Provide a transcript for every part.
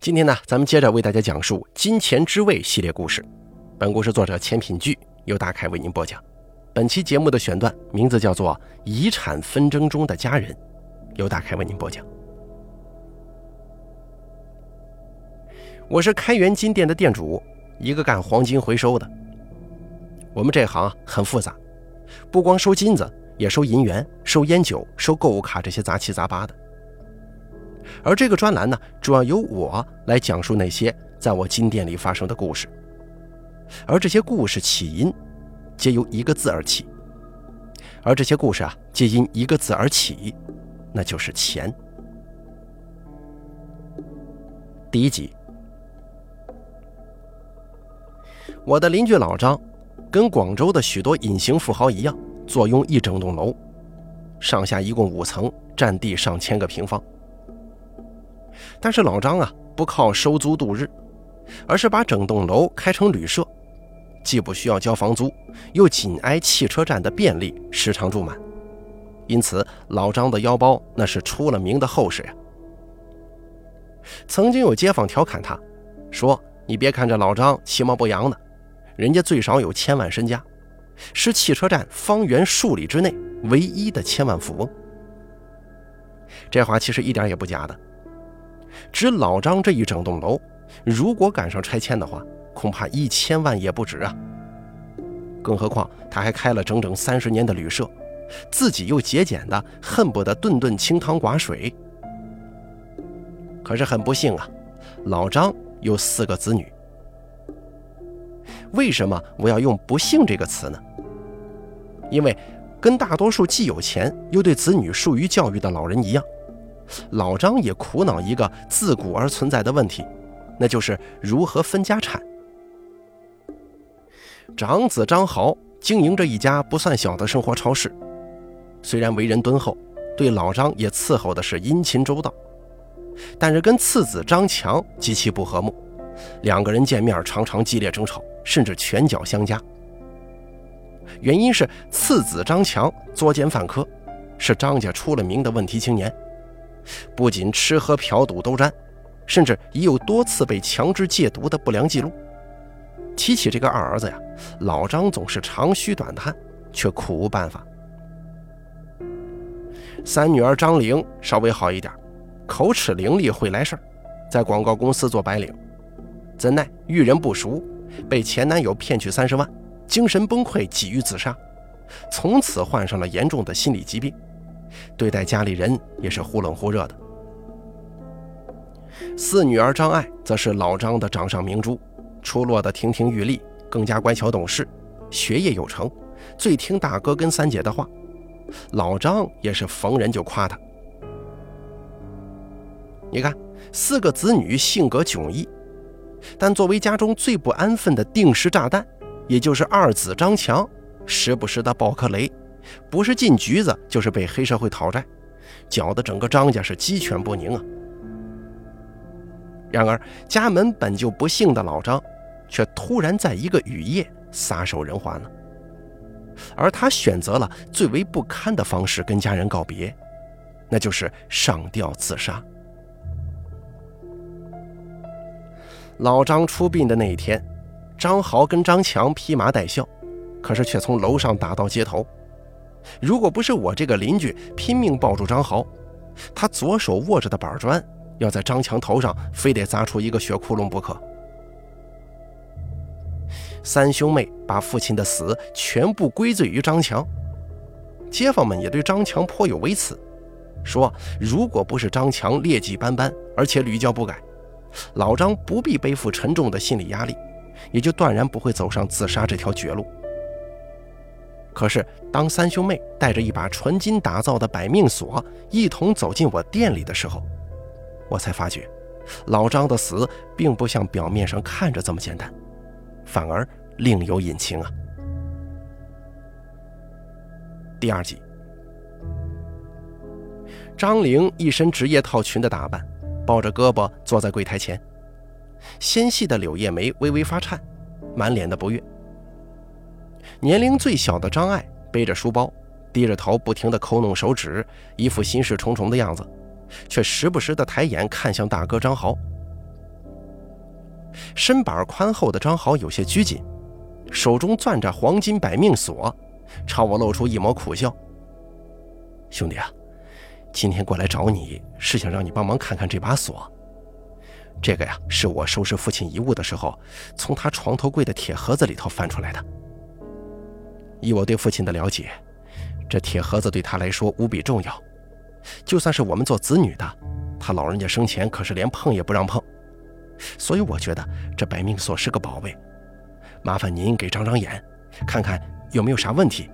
今天呢，咱们接着为大家讲述《金钱之味》系列故事。本故事作者钱品聚由大凯为您播讲。本期节目的选段名字叫做《遗产纷争中的家人》，由大凯为您播讲。我是开元金店的店主，一个干黄金回收的。我们这行很复杂，不光收金子，也收银元、收烟酒、收购物卡这些杂七杂八的。而这个专栏呢，主要由我来讲述那些在我金店里发生的故事，而这些故事起因皆由一个字而起，而这些故事啊，皆因一个字而起，那就是钱。第一集，我的邻居老张，跟广州的许多隐形富豪一样，坐拥一整栋楼，上下一共五层，占地上千个平方。但是老张啊，不靠收租度日，而是把整栋楼开成旅社，既不需要交房租，又紧挨汽车站的便利，时常住满。因此，老张的腰包那是出了名的厚实呀。曾经有街坊调侃他，说：“你别看这老张其貌不扬的，人家最少有千万身家，是汽车站方圆数里之内唯一的千万富翁。”这话其实一点也不假的。指老张这一整栋楼，如果赶上拆迁的话，恐怕一千万也不止啊！更何况他还开了整整三十年的旅社，自己又节俭的恨不得顿顿清汤寡水。可是很不幸啊，老张有四个子女。为什么我要用“不幸”这个词呢？因为跟大多数既有钱又对子女疏于教育的老人一样。老张也苦恼一个自古而存在的问题，那就是如何分家产。长子张豪经营着一家不算小的生活超市，虽然为人敦厚，对老张也伺候的是殷勤周到，但是跟次子张强极其不和睦，两个人见面常常激烈争吵，甚至拳脚相加。原因是次子张强作奸犯科，是张家出了名的问题青年。不仅吃喝嫖赌都沾，甚至已有多次被强制戒毒的不良记录。提起这个二儿子呀，老张总是长吁短叹，却苦无办法。三女儿张玲稍微好一点，口齿伶俐，会来事儿，在广告公司做白领。怎奈遇人不淑，被前男友骗去三十万，精神崩溃，几欲自杀，从此患上了严重的心理疾病。对待家里人也是忽冷忽热的。四女儿张爱则是老张的掌上明珠，出落的亭亭玉立，更加乖巧懂事，学业有成，最听大哥跟三姐的话。老张也是逢人就夸她。你看，四个子女性格迥异，但作为家中最不安分的定时炸弹，也就是二子张强，时不时的爆颗雷。不是进局子，就是被黑社会讨债，搅得整个张家是鸡犬不宁啊。然而家门本就不幸的老张，却突然在一个雨夜撒手人寰了。而他选择了最为不堪的方式跟家人告别，那就是上吊自杀。老张出殡的那一天，张豪跟张强披麻戴孝，可是却从楼上打到街头。如果不是我这个邻居拼命抱住张豪，他左手握着的板砖要在张强头上非得砸出一个血窟窿不可。三兄妹把父亲的死全部归罪于张强，街坊们也对张强颇有微词，说如果不是张强劣迹斑斑，而且屡教不改，老张不必背负沉重的心理压力，也就断然不会走上自杀这条绝路。可是，当三兄妹带着一把纯金打造的百命锁一同走进我店里的时候，我才发觉，老张的死并不像表面上看着这么简单，反而另有隐情啊。第二集，张玲一身职业套裙的打扮，抱着胳膊坐在柜台前，纤细的柳叶眉微微发颤，满脸的不悦。年龄最小的张爱背着书包，低着头，不停地抠弄手指，一副心事重重的样子，却时不时地抬眼看向大哥张豪。身板宽厚的张豪有些拘谨，手中攥着黄金百命锁，朝我露出一抹苦笑：“兄弟啊，今天过来找你是想让你帮忙看看这把锁。这个呀，是我收拾父亲遗物的时候，从他床头柜的铁盒子里头翻出来的。以我对父亲的了解，这铁盒子对他来说无比重要，就算是我们做子女的，他老人家生前可是连碰也不让碰。”所以我觉得这百命锁是个宝贝，麻烦您给长长眼，看看有没有啥问题，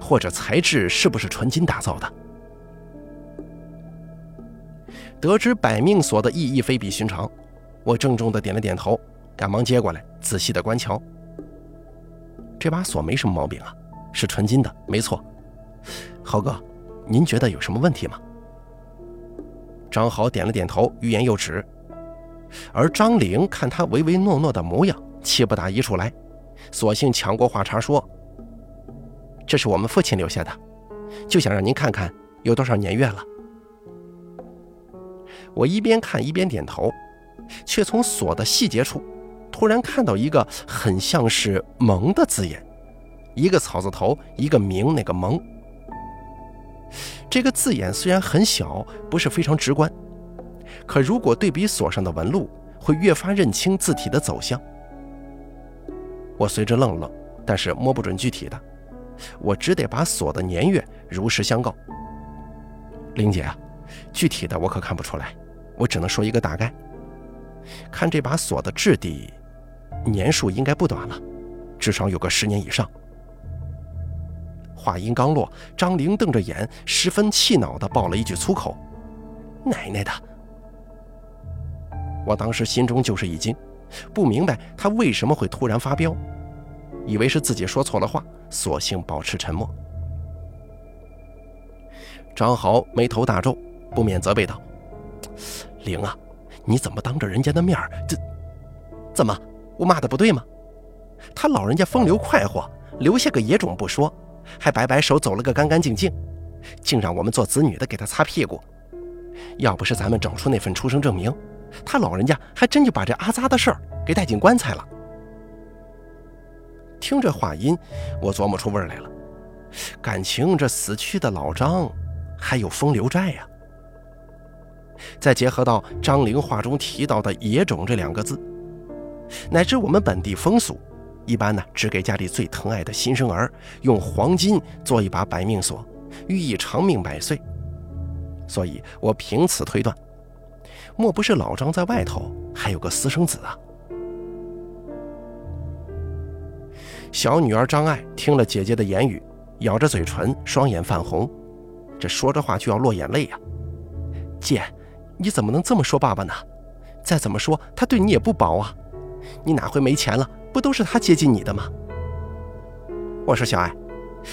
或者材质是不是纯金打造的。得知百命锁的意义非比寻常，我郑重的点了点头，赶忙接过来仔细的观瞧。这把锁没什么毛病啊，是纯金的，没错。豪哥，您觉得有什么问题吗？张豪点了点头，欲言又止。而张玲看他唯唯诺诺的模样，气不打一处来，索性抢过话茬说：“这是我们父亲留下的，就想让您看看有多少年月了。”我一边看一边点头，却从锁的细节处突然看到一个很像是“蒙”的字眼，一个草字头，一个明，那个“蒙”。这个字眼虽然很小，不是非常直观。可如果对比锁上的纹路，会越发认清字体的走向。我随着愣了愣，但是摸不准具体的，我只得把锁的年月如实相告。玲姐啊，具体的我可看不出来，我只能说一个大概。看这把锁的质地，年数应该不短了，至少有个十年以上。话音刚落，张玲瞪着眼，十分气恼地爆了一句粗口：“奶奶的！”我当时心中就是一惊，不明白他为什么会突然发飙，以为是自己说错了话，索性保持沉默。张豪眉头大皱，不免责备道：“玲啊，你怎么当着人家的面儿这怎么我骂的不对吗？他老人家风流快活，留下个野种不说，还摆摆手走了个干干净净，竟让我们做子女的给他擦屁股。要不是咱们找出那份出生证明。”他老人家还真就把这阿扎的事儿给带进棺材了。听这话音，我琢磨出味儿来了，感情这死去的老张还有风流债呀。再结合到张玲话中提到的“野种”这两个字，乃至我们本地风俗，一般呢只给家里最疼爱的新生儿用黄金做一把百命锁，寓意长命百岁。所以我凭此推断。莫不是老张在外头还有个私生子啊？小女儿张爱听了姐姐的言语，咬着嘴唇，双眼泛红，这说着话就要落眼泪呀。姐，你怎么能这么说爸爸呢？再怎么说他对你也不薄啊，你哪回没钱了，不都是他接近你的吗？我说小爱，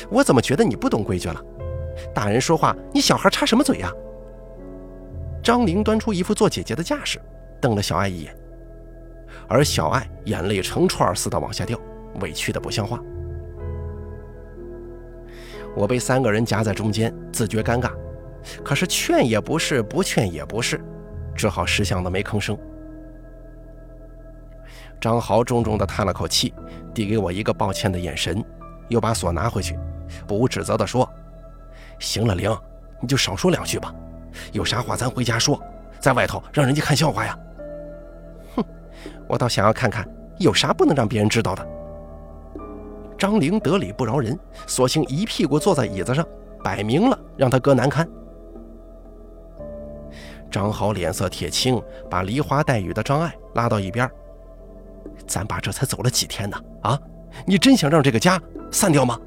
我怎么觉得你不懂规矩了？大人说话，你小孩插什么嘴呀？张玲端出一副做姐姐的架势，瞪了小爱一眼，而小爱眼泪成串似的往下掉，委屈的不像话。我被三个人夹在中间，自觉尴尬，可是劝也不是，不劝也不是，只好识相的没吭声。张豪重重的叹了口气，递给我一个抱歉的眼神，又把锁拿回去，不无指责的说：“行了，玲，你就少说两句吧。”有啥话咱回家说，在外头让人家看笑话呀？哼，我倒想要看看有啥不能让别人知道的。张玲得理不饶人，索性一屁股坐在椅子上，摆明了让他哥难堪。张豪脸色铁青，把梨花带雨的张爱拉到一边：“咱爸这才走了几天呢？啊，你真想让这个家散掉吗？”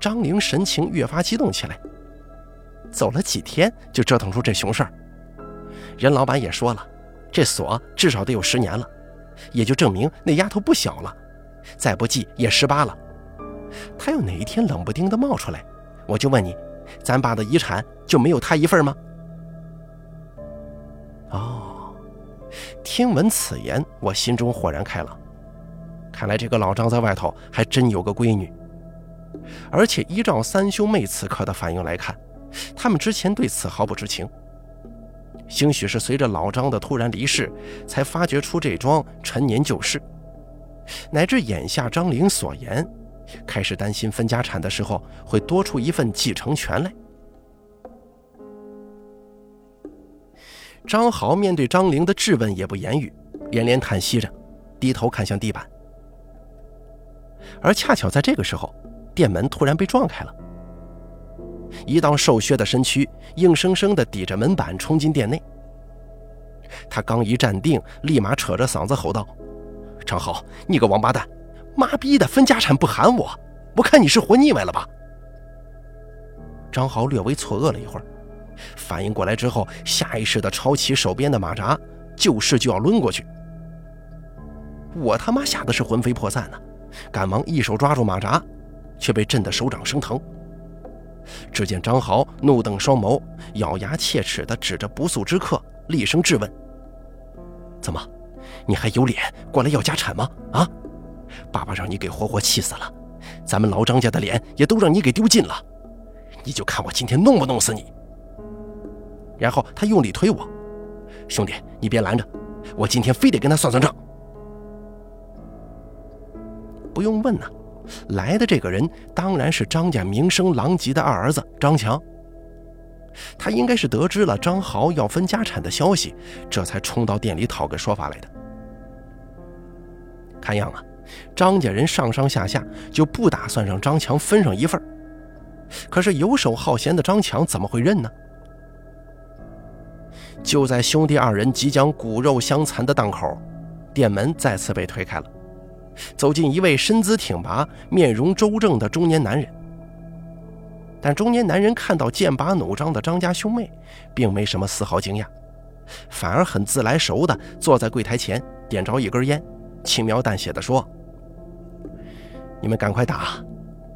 张玲神情越发激动起来。走了几天就折腾出这熊事儿，任老板也说了，这锁至少得有十年了，也就证明那丫头不小了，再不济也十八了。她要哪一天冷不丁的冒出来，我就问你，咱爸的遗产就没有她一份吗？听闻此言，我心中豁然开朗，看来这个老张在外头还真有个闺女，而且依照三兄妹此刻的反应来看。他们之前对此毫不知情，兴许是随着老张的突然离世，才发掘出这桩陈年旧事，乃至眼下张玲所言，开始担心分家产的时候会多出一份继承权来。张豪面对张玲的质问也不言语，连连叹息着，低头看向地板。而恰巧在这个时候，店门突然被撞开了，一道瘦削的身躯硬生生地抵着门板冲进店内。他刚一站定，立马扯着嗓子吼道：“张豪，你个王八蛋，妈逼的分家产不喊我，我看你是活腻歪了吧？”张豪略微错愕了一会儿，反应过来之后，下意识地抄起手边的马扎，就是就要抡过去。我他妈吓得是魂飞魄散呢！赶忙一手抓住马扎，却被震得手掌生疼。只见张豪怒瞪双眸，咬牙切齿地指着不速之客，厉声质问：“怎么，你还有脸过来要家产吗？啊！爸爸让你给活活气死了，咱们老张家的脸也都让你给丢尽了，你就看我今天弄不弄死你！”然后他用力推我：“兄弟，你别拦着，我今天非得跟他算算账。”不用问呐，来的这个人当然是张家名声狼藉的二儿子张强。他应该是得知了张豪要分家产的消息，这才冲到店里讨个说法来的。看样啊，张家人上上下下就不打算让张强分上一份可是游手好闲的张强怎么会认呢？就在兄弟二人即将骨肉相残的档口，店门再次被推开了。走进一位身姿挺拔、面容周正的中年男人，但中年男人看到剑拔弩张的张家兄妹，并没什么丝毫惊讶，反而很自来熟的坐在柜台前，点着一根烟，轻描淡写的说：“你们赶快打，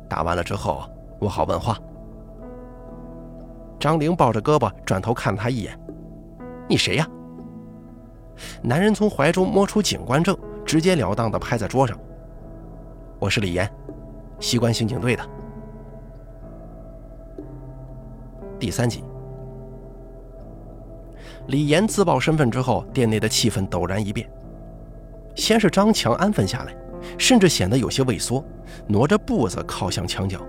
打完了之后我好问话。”张玲抱着胳膊转头看了他一眼：“你谁呀？”男人从怀中摸出警官证。直截了当地拍在桌上。我是李岩，西关刑警队的。第三集，李岩自报身份之后，店内的气氛陡然一变。先是张强安分下来，甚至显得有些畏缩，挪着步子靠向墙角。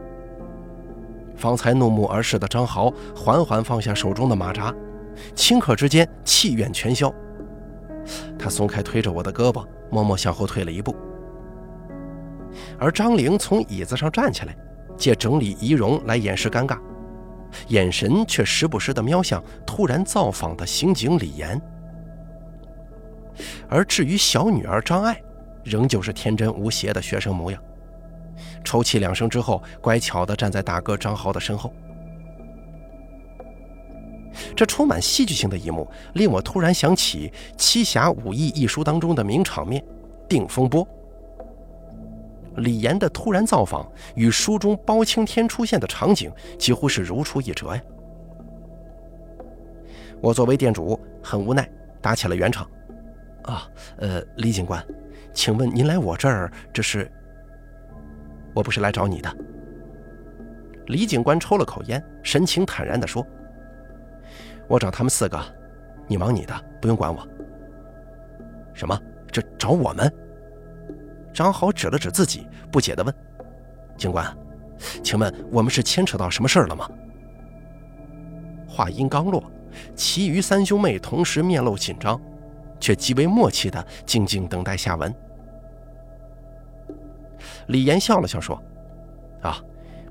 方才怒目而视的张豪缓缓放下手中的马扎，顷刻之间气焰全消。他松开推着我的胳膊。默默向后退了一步，而张玲从椅子上站起来，借整理仪容来掩饰尴尬，眼神却时不时的瞄向突然造访的刑警李岩。而至于小女儿张爱，仍旧是天真无邪的学生模样，抽泣两声之后，乖巧的站在大哥张豪的身后。这充满戏剧性的一幕，令我突然想起《七侠五义》一书当中的名场面——定风波。李岩的突然造访与书中包青天出现的场景几乎是如出一辙呀！我作为店主，很无奈，打起了圆场。啊，呃，李警官，请问您来我这儿，这是？我不是来找你的。李警官抽了口烟，神情坦然地说。我找他们四个，你忙你的，不用管我。什么？这找我们？张豪指了指自己，不解地问：“警官，请问我们是牵扯到什么事儿了吗？”话音刚落，其余三兄妹同时面露紧张，却极为默契地静静等待下文。李岩笑了笑说：“啊，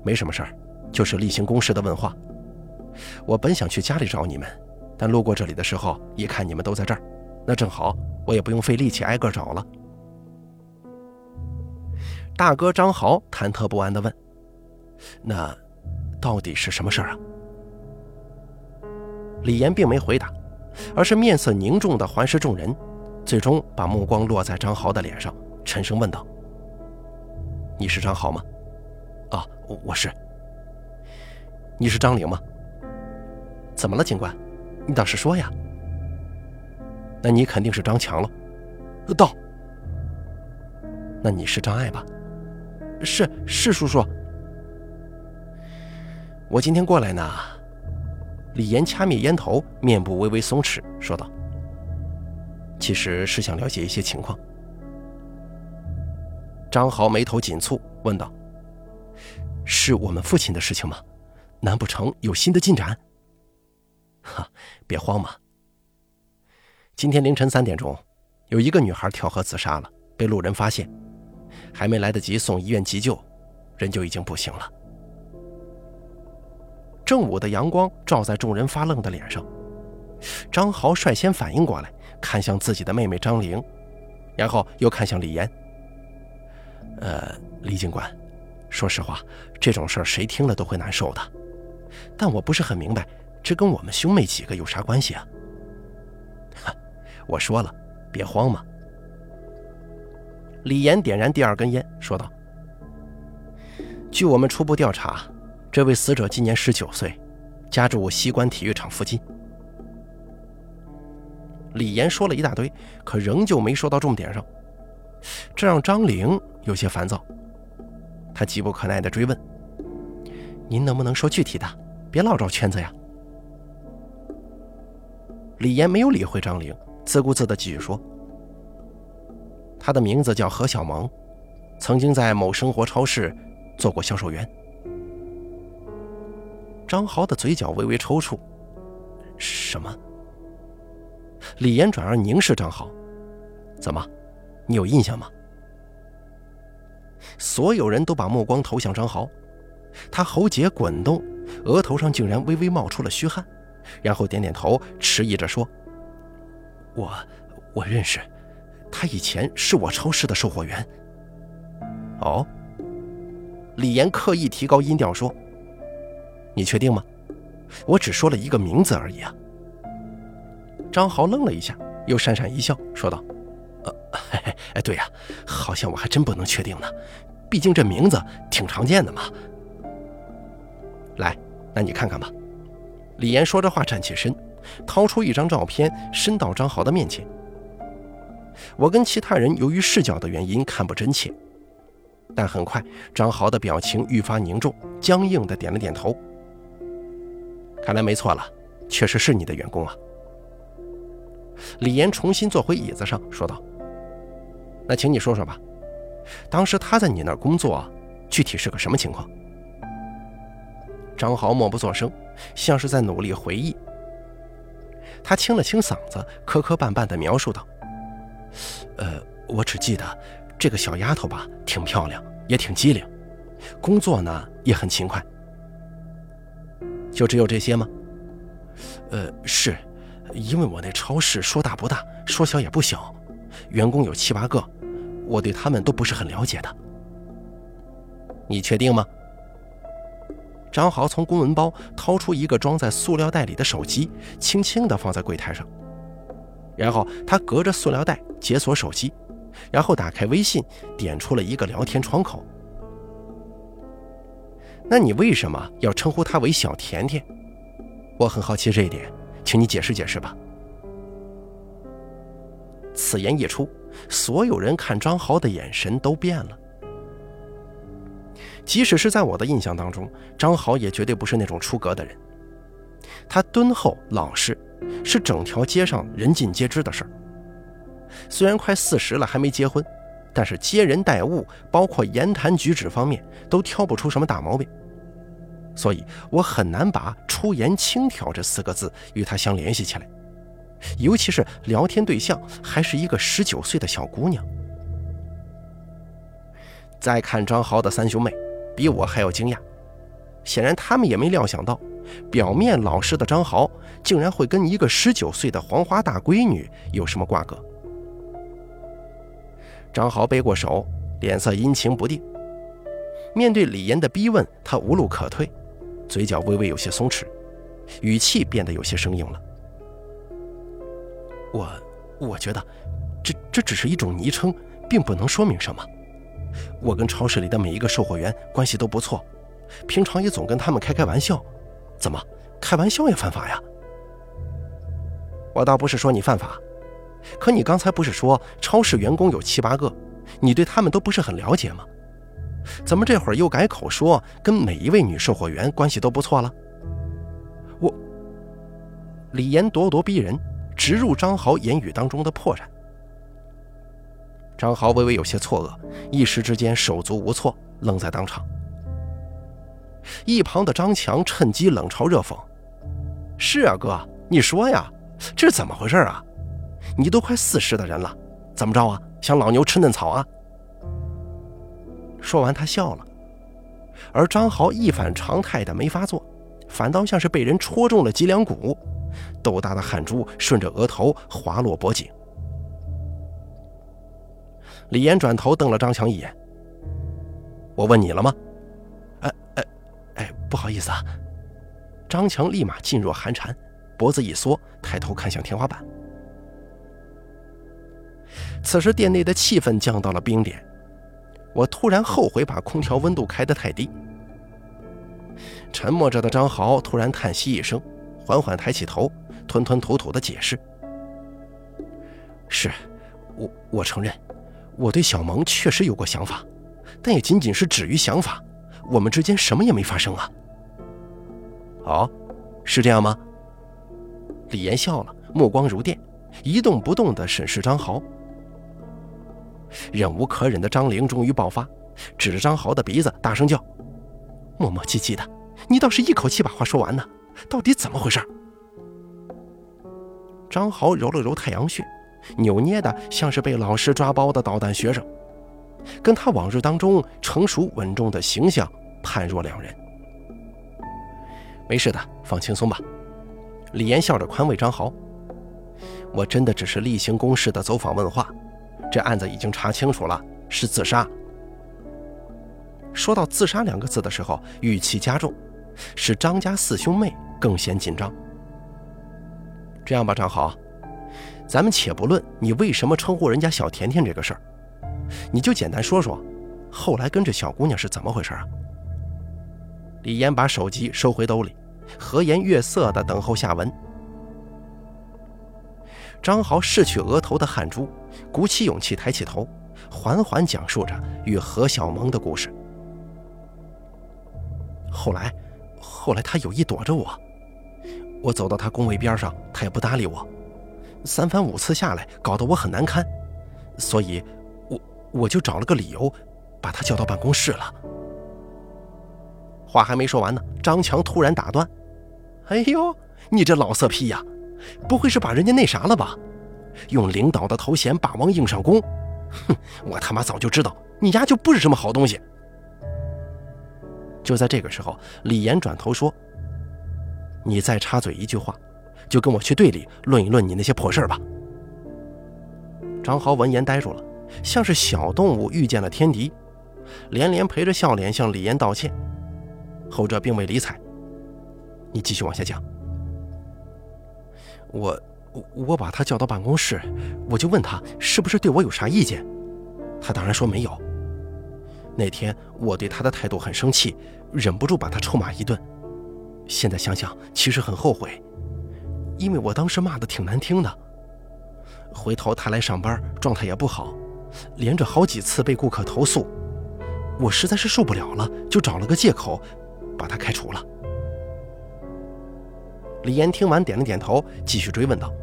没什么事儿，就是例行公事的问话。”我本想去家里找你们，但路过这里的时候，一看你们都在这儿，那正好，我也不用费力气挨个找了。大哥张豪忐忑不安地问：“那到底是什么事儿啊？”李岩并没回答，而是面色凝重地环视众人，最终把目光落在张豪的脸上，沉声问道：“你是张豪吗？”“啊，我是。”“你是张玲吗？”怎么了，警官？你倒是说呀！那你肯定是张强了。到。那你是张爱吧？是是，叔叔。我今天过来呢，李岩掐灭烟头，面部微微松弛，说道：“其实是想了解一些情况。”张豪眉头紧蹙，问道：“是我们父亲的事情吗？难不成有新的进展？”“哈，别慌嘛。今天凌晨三点钟，有一个女孩跳河自杀了，被路人发现，还没来得及送医院急救，人就已经不行了。”正午的阳光照在众人发愣的脸上，张豪率先反应过来，看向自己的妹妹张玲，然后又看向李岩。呃，李警官，说实话，这种事儿谁听了都会难受的。但我不是很明白，这跟我们兄妹几个有啥关系啊？我说了，别慌嘛。李岩点燃第二根烟，说道：“据我们初步调查。”这位死者今年十九岁，家住西关体育场附近。李岩说了一大堆，可仍旧没说到重点上，这让张玲有些烦躁。他急不可耐地追问：“您能不能说具体的，别老绕圈子呀？”李岩没有理会张玲，自顾自地继续说：“他的名字叫何小萌，曾经在某生活超市做过销售员。”张豪的嘴角微微抽搐。什么？李岩转而凝视张豪，怎么，你有印象吗？所有人都把目光投向张豪，他喉结滚动，额头上竟然微微冒出了虚汗，然后点点头，迟疑着说：“我，我认识，他以前是我超市的售货员。”哦。李岩刻意提高音调说。你确定吗？我只说了一个名字而已啊。张豪愣了一下，又讪讪一笑，说道：“呃，哎，对呀，好像我还真不能确定呢，毕竟这名字挺常见的嘛。”来，那你看看吧。李岩说着话，站起身，掏出一张照片，伸到张豪的面前。我跟其他人由于视角的原因看不真切，但很快，张豪的表情愈发凝重，僵硬的点了点头。看来没错了，确实是你的员工啊。李岩重新坐回椅子上，说道：“那请你说说吧，当时他在你那儿工作，具体是个什么情况？”张豪默不作声，像是在努力回忆。他清了清嗓子，磕磕绊绊地描述道：“呃，我只记得这个小丫头吧，挺漂亮，也挺机灵，工作呢也很勤快。”就只有这些吗？呃，是，因为我那超市说大不大，说小也不小，员工有七八个，我对他们都不是很了解的。你确定吗？张豪从公文包掏出一个装在塑料袋里的手机，轻轻地放在柜台上，然后他隔着塑料袋解锁手机，然后打开微信，点出了一个聊天窗口。那你为什么要称呼她为小甜甜？我很好奇这一点，请你解释解释吧。此言一出，所有人看张豪的眼神都变了。即使是在我的印象当中，张豪也绝对不是那种出格的人。他敦厚老实，是整条街上人尽皆知的事儿。虽然快四十了还没结婚，但是接人待物，包括言谈举止方面，都挑不出什么大毛病。所以我很难把“出言轻佻”这四个字与他相联系起来，尤其是聊天对象还是一个十九岁的小姑娘。再看张豪的三兄妹，比我还要惊讶，显然他们也没料想到，表面老实的张豪竟然会跟一个十九岁的黄花大闺女有什么瓜葛。张豪背过手，脸色阴晴不定，面对李岩的逼问，他无路可退。嘴角微微有些松弛，语气变得有些生硬了。我我觉得，这这只是一种昵称，并不能说明什么。我跟超市里的每一个售货员关系都不错，平常也总跟他们开开玩笑。怎么，开玩笑也犯法呀？我倒不是说你犯法，可你刚才不是说超市员工有七八个，你对他们都不是很了解吗？怎么这会儿又改口说跟每一位女售货员关系都不错了？我，李岩咄咄逼人，直入张豪言语当中的破绽。张豪微微有些错愕，一时之间手足无措，愣在当场。一旁的张强趁机冷嘲热讽：“是啊，哥，你说呀，这是怎么回事啊？你都快四十的人了，怎么着啊？想老牛吃嫩草啊？”说完，他笑了，而张豪一反常态的没发作，反倒像是被人戳中了脊梁骨，豆大的汗珠顺着额头滑落脖颈。李岩转头瞪了张强一眼：“我问你了吗？”“哎哎哎，不好意思啊。”张强立马噤若寒蝉，脖子一缩，抬头看向天花板。此时店内的气氛降到了冰点，我突然后悔把空调温度开得太低。沉默着的张豪突然叹息一声，缓缓抬起头，吞吞吐吐的解释：“是，我我承认。”我对小萌确实有过想法，但也仅仅是止于想法，我们之间什么也没发生啊。哦，是这样吗？李岩笑了，目光如电，一动不动地审视张豪。忍无可忍的张玲终于爆发，指着张豪的鼻子大声叫：“磨磨唧唧的，你倒是一口气把话说完呢，到底怎么回事？”张豪揉了揉太阳穴。扭捏的像是被老师抓包的捣蛋学生，跟他往日当中成熟稳重的形象判若两人。没事的，放轻松吧。李岩笑着宽慰张豪：“我真的只是例行公事的走访问话，这案子已经查清楚了，是自杀。”说到“自杀”两个字的时候，语气加重，使张家四兄妹更显紧张。这样吧，张豪。咱们且不论你为什么称呼人家小甜甜这个事儿，你就简单说说，后来跟这小姑娘是怎么回事啊？李岩把手机收回兜里，和颜悦色地等候下文。张豪拭去额头的汗珠，鼓起勇气抬起头，缓缓讲述着与何小萌的故事。后来，后来他有意躲着我，我走到他工位边上，他也不搭理我。三番五次下来，搞得我很难堪，所以，我我就找了个理由，把他叫到办公室了。话还没说完呢，张强突然打断：“哎呦，你这老色批呀，不会是把人家那啥了吧？用领导的头衔霸王硬上弓？哼，我他妈早就知道你丫就不是什么好东西。”就在这个时候，李岩转头说：“你再插嘴一句话。”就跟我去队里论一论你那些破事儿吧。张豪闻言呆住了，像是小动物遇见了天敌，连连陪着笑脸向李岩道歉。后者并未理睬。你继续往下讲。我我把他叫到办公室，我就问他是不是对我有啥意见，他当然说没有。那天我对他的态度很生气，忍不住把他臭骂一顿。现在想想，其实很后悔。因为我当时骂的挺难听的，回头他来上班状态也不好，连着好几次被顾客投诉，我实在是受不了了，就找了个借口把他开除了。李岩听完点了点头，继续追问道：“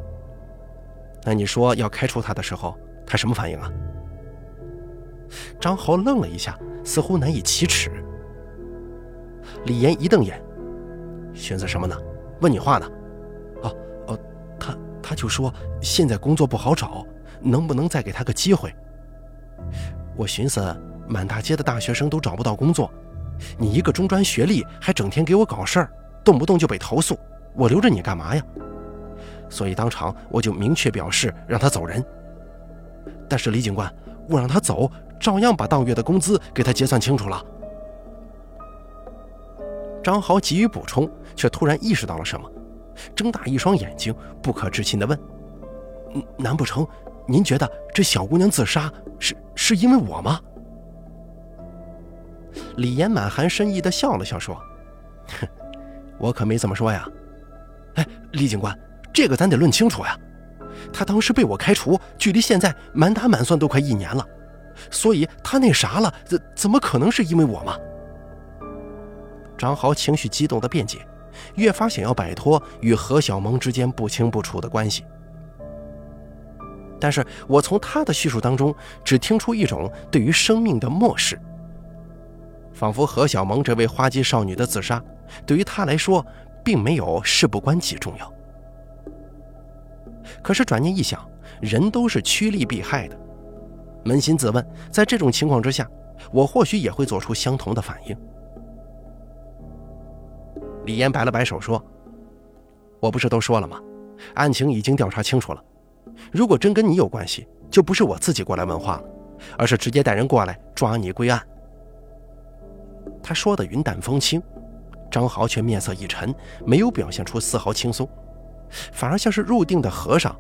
那你说要开除他的时候，他什么反应啊？”张豪愣了一下，似乎难以启齿。李岩一瞪眼：“寻思什么呢？问你话呢。”他就说现在工作不好找，能不能再给他个机会？我寻思，满大街的大学生都找不到工作，你一个中专学历还整天给我搞事儿，动不动就被投诉，我留着你干嘛呀？所以当场我就明确表示让他走人。但是李警官，我让他走，照样把当月的工资给他结算清楚了。张豪急于补充，却突然意识到了什么。睁大一双眼睛，不可置信地问：“难不成您觉得这小姑娘自杀是是因为我吗？”李岩满含深意地笑了笑，说：“哼，我可没这么说呀。哎，李警官，这个咱得论清楚呀。他当时被我开除，距离现在满打满算都快一年了，所以他那啥了，怎怎么可能是因为我吗？”张豪情绪激动地辩解。越发想要摆脱与何小萌之间不清不楚的关系。但是我从他的叙述当中，只听出一种对于生命的漠视，仿佛何小萌这位花季少女的自杀，对于他来说，并没有事不关己重要。可是转念一想，人都是趋利避害的，扪心自问，在这种情况之下，我或许也会做出相同的反应。李岩摆了摆手说：“我不是都说了吗？案情已经调查清楚了。”如果真跟你有关系，就不是我自己过来问话了，而是直接带人过来抓你归案。他说的云淡风轻，张豪却面色一沉，没有表现出丝毫轻松，反而像是入定的和尚，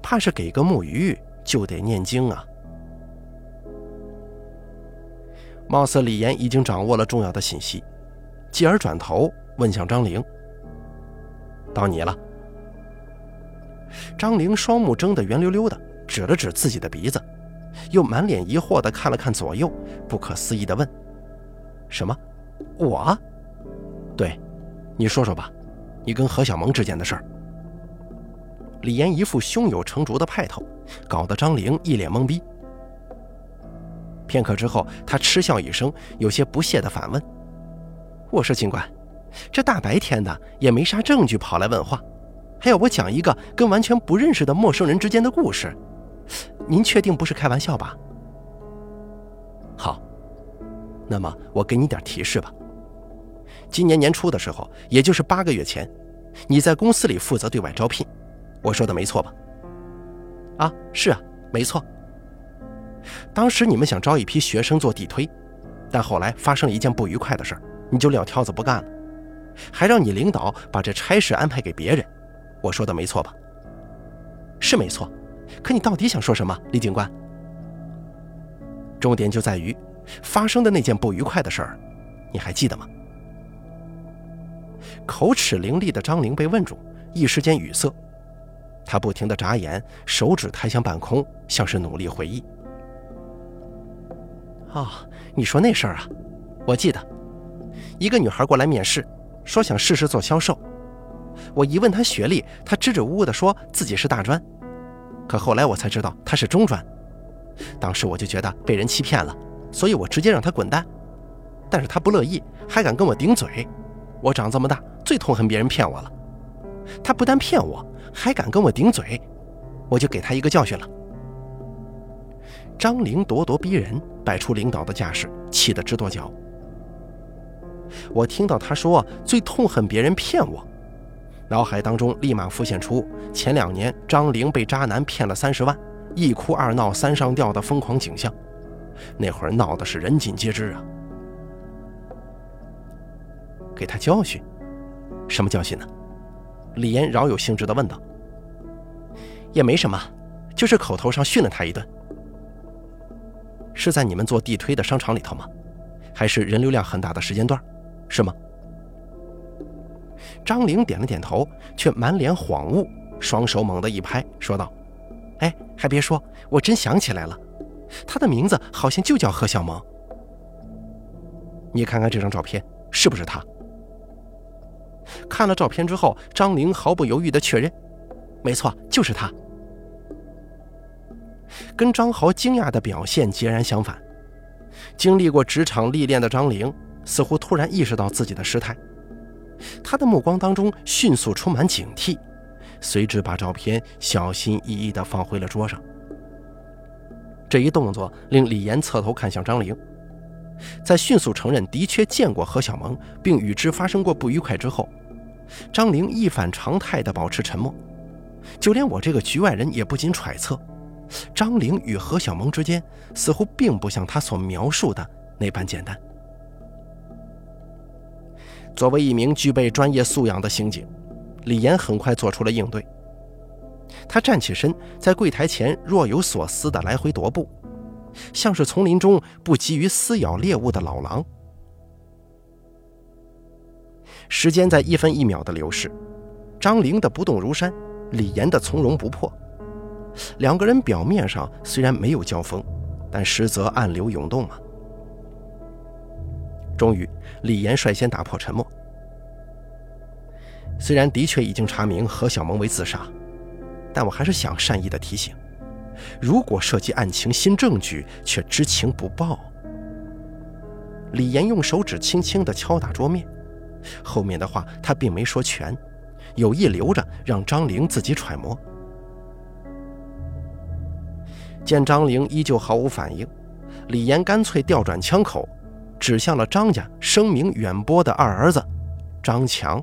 怕是给个木鱼就得念经啊。貌似李岩已经掌握了重要的信息，继而转头问向张玲：“到你了。”张玲双目睁得圆溜溜的，指了指自己的鼻子，又满脸疑惑地看了看左右，不可思议地问：“什么？我？对，你说说吧，你跟何小萌之间的事儿。”李岩一副胸有成竹的派头，搞得张玲一脸懵逼。片刻之后，他嗤笑一声，有些不屑地反问：“我说警官，这大白天的也没啥证据，跑来问话。”还要我讲一个跟完全不认识的陌生人之间的故事，您确定不是开玩笑吧？好，那么我给你点提示吧。今年年初的时候，也就是八个月前，你在公司里负责对外招聘，我说的没错吧？啊，是啊，没错。当时你们想招一批学生做地推，但后来发生了一件不愉快的事儿，你就撂挑子不干了，还让你领导把这差事安排给别人。我说的没错吧？是没错，可你到底想说什么，李警官？重点就在于发生的那件不愉快的事儿，你还记得吗？口齿伶俐的张玲被问住，一时间语塞，他不停的眨眼，手指抬向半空，像是努力回忆。哦，你说那事儿啊，我记得，一个女孩过来面试，说想试试做销售。我一问他学历，他支支吾吾地说自己是大专，可后来我才知道他是中专。当时我就觉得被人欺骗了，所以我直接让他滚蛋。但是他不乐意，还敢跟我顶嘴。我长这么大最痛恨别人骗我了。他不但骗我，还敢跟我顶嘴，我就给他一个教训了。张玲咄咄逼人，摆出领导的架势，气得直跺脚。我听到他说最痛恨别人骗我。脑海当中立马浮现出前两年张玲被渣男骗了三十万，一哭二闹三上吊的疯狂景象，那会儿闹的是人尽皆知啊！给他教训？什么教训呢？李岩饶有兴致地问道。也没什么，就是口头上训了他一顿。是在你们做地推的商场里头吗？还是人流量很大的时间段？是吗？张玲点了点头，却满脸恍悟，双手猛地一拍，说道：“哎，还别说，我真想起来了，他的名字好像就叫何小萌。你看看这张照片，是不是他？”看了照片之后，张玲毫不犹豫地确认：“没错，就是他。”跟张豪惊讶的表现截然相反，经历过职场历练的张玲似乎突然意识到自己的失态。他的目光当中迅速充满警惕，随之把照片小心翼翼地放回了桌上。这一动作令李岩侧头看向张玲，在迅速承认的确见过何小萌，并与之发生过不愉快之后，张玲一反常态地保持沉默。就连我这个局外人也不禁揣测，张玲与何小萌之间似乎并不像他所描述的那般简单。作为一名具备专业素养的刑警，李岩很快做出了应对。他站起身，在柜台前若有所思地来回踱步，像是丛林中不急于撕咬猎物的老狼。时间在一分一秒的流逝，张玲的不动如山，李岩的从容不迫。两个人表面上虽然没有交锋，但实则暗流涌动啊。终于，李岩率先打破沉默。虽然的确已经查明何小萌为自杀，但我还是想善意的提醒：如果涉及案情新证据却知情不报。李岩用手指轻轻地敲打桌面，后面的话他并没说全，有意留着让张玲自己揣摩。见张玲依旧毫无反应，李岩干脆调转枪口，指向了张家声名远播的二儿子张强。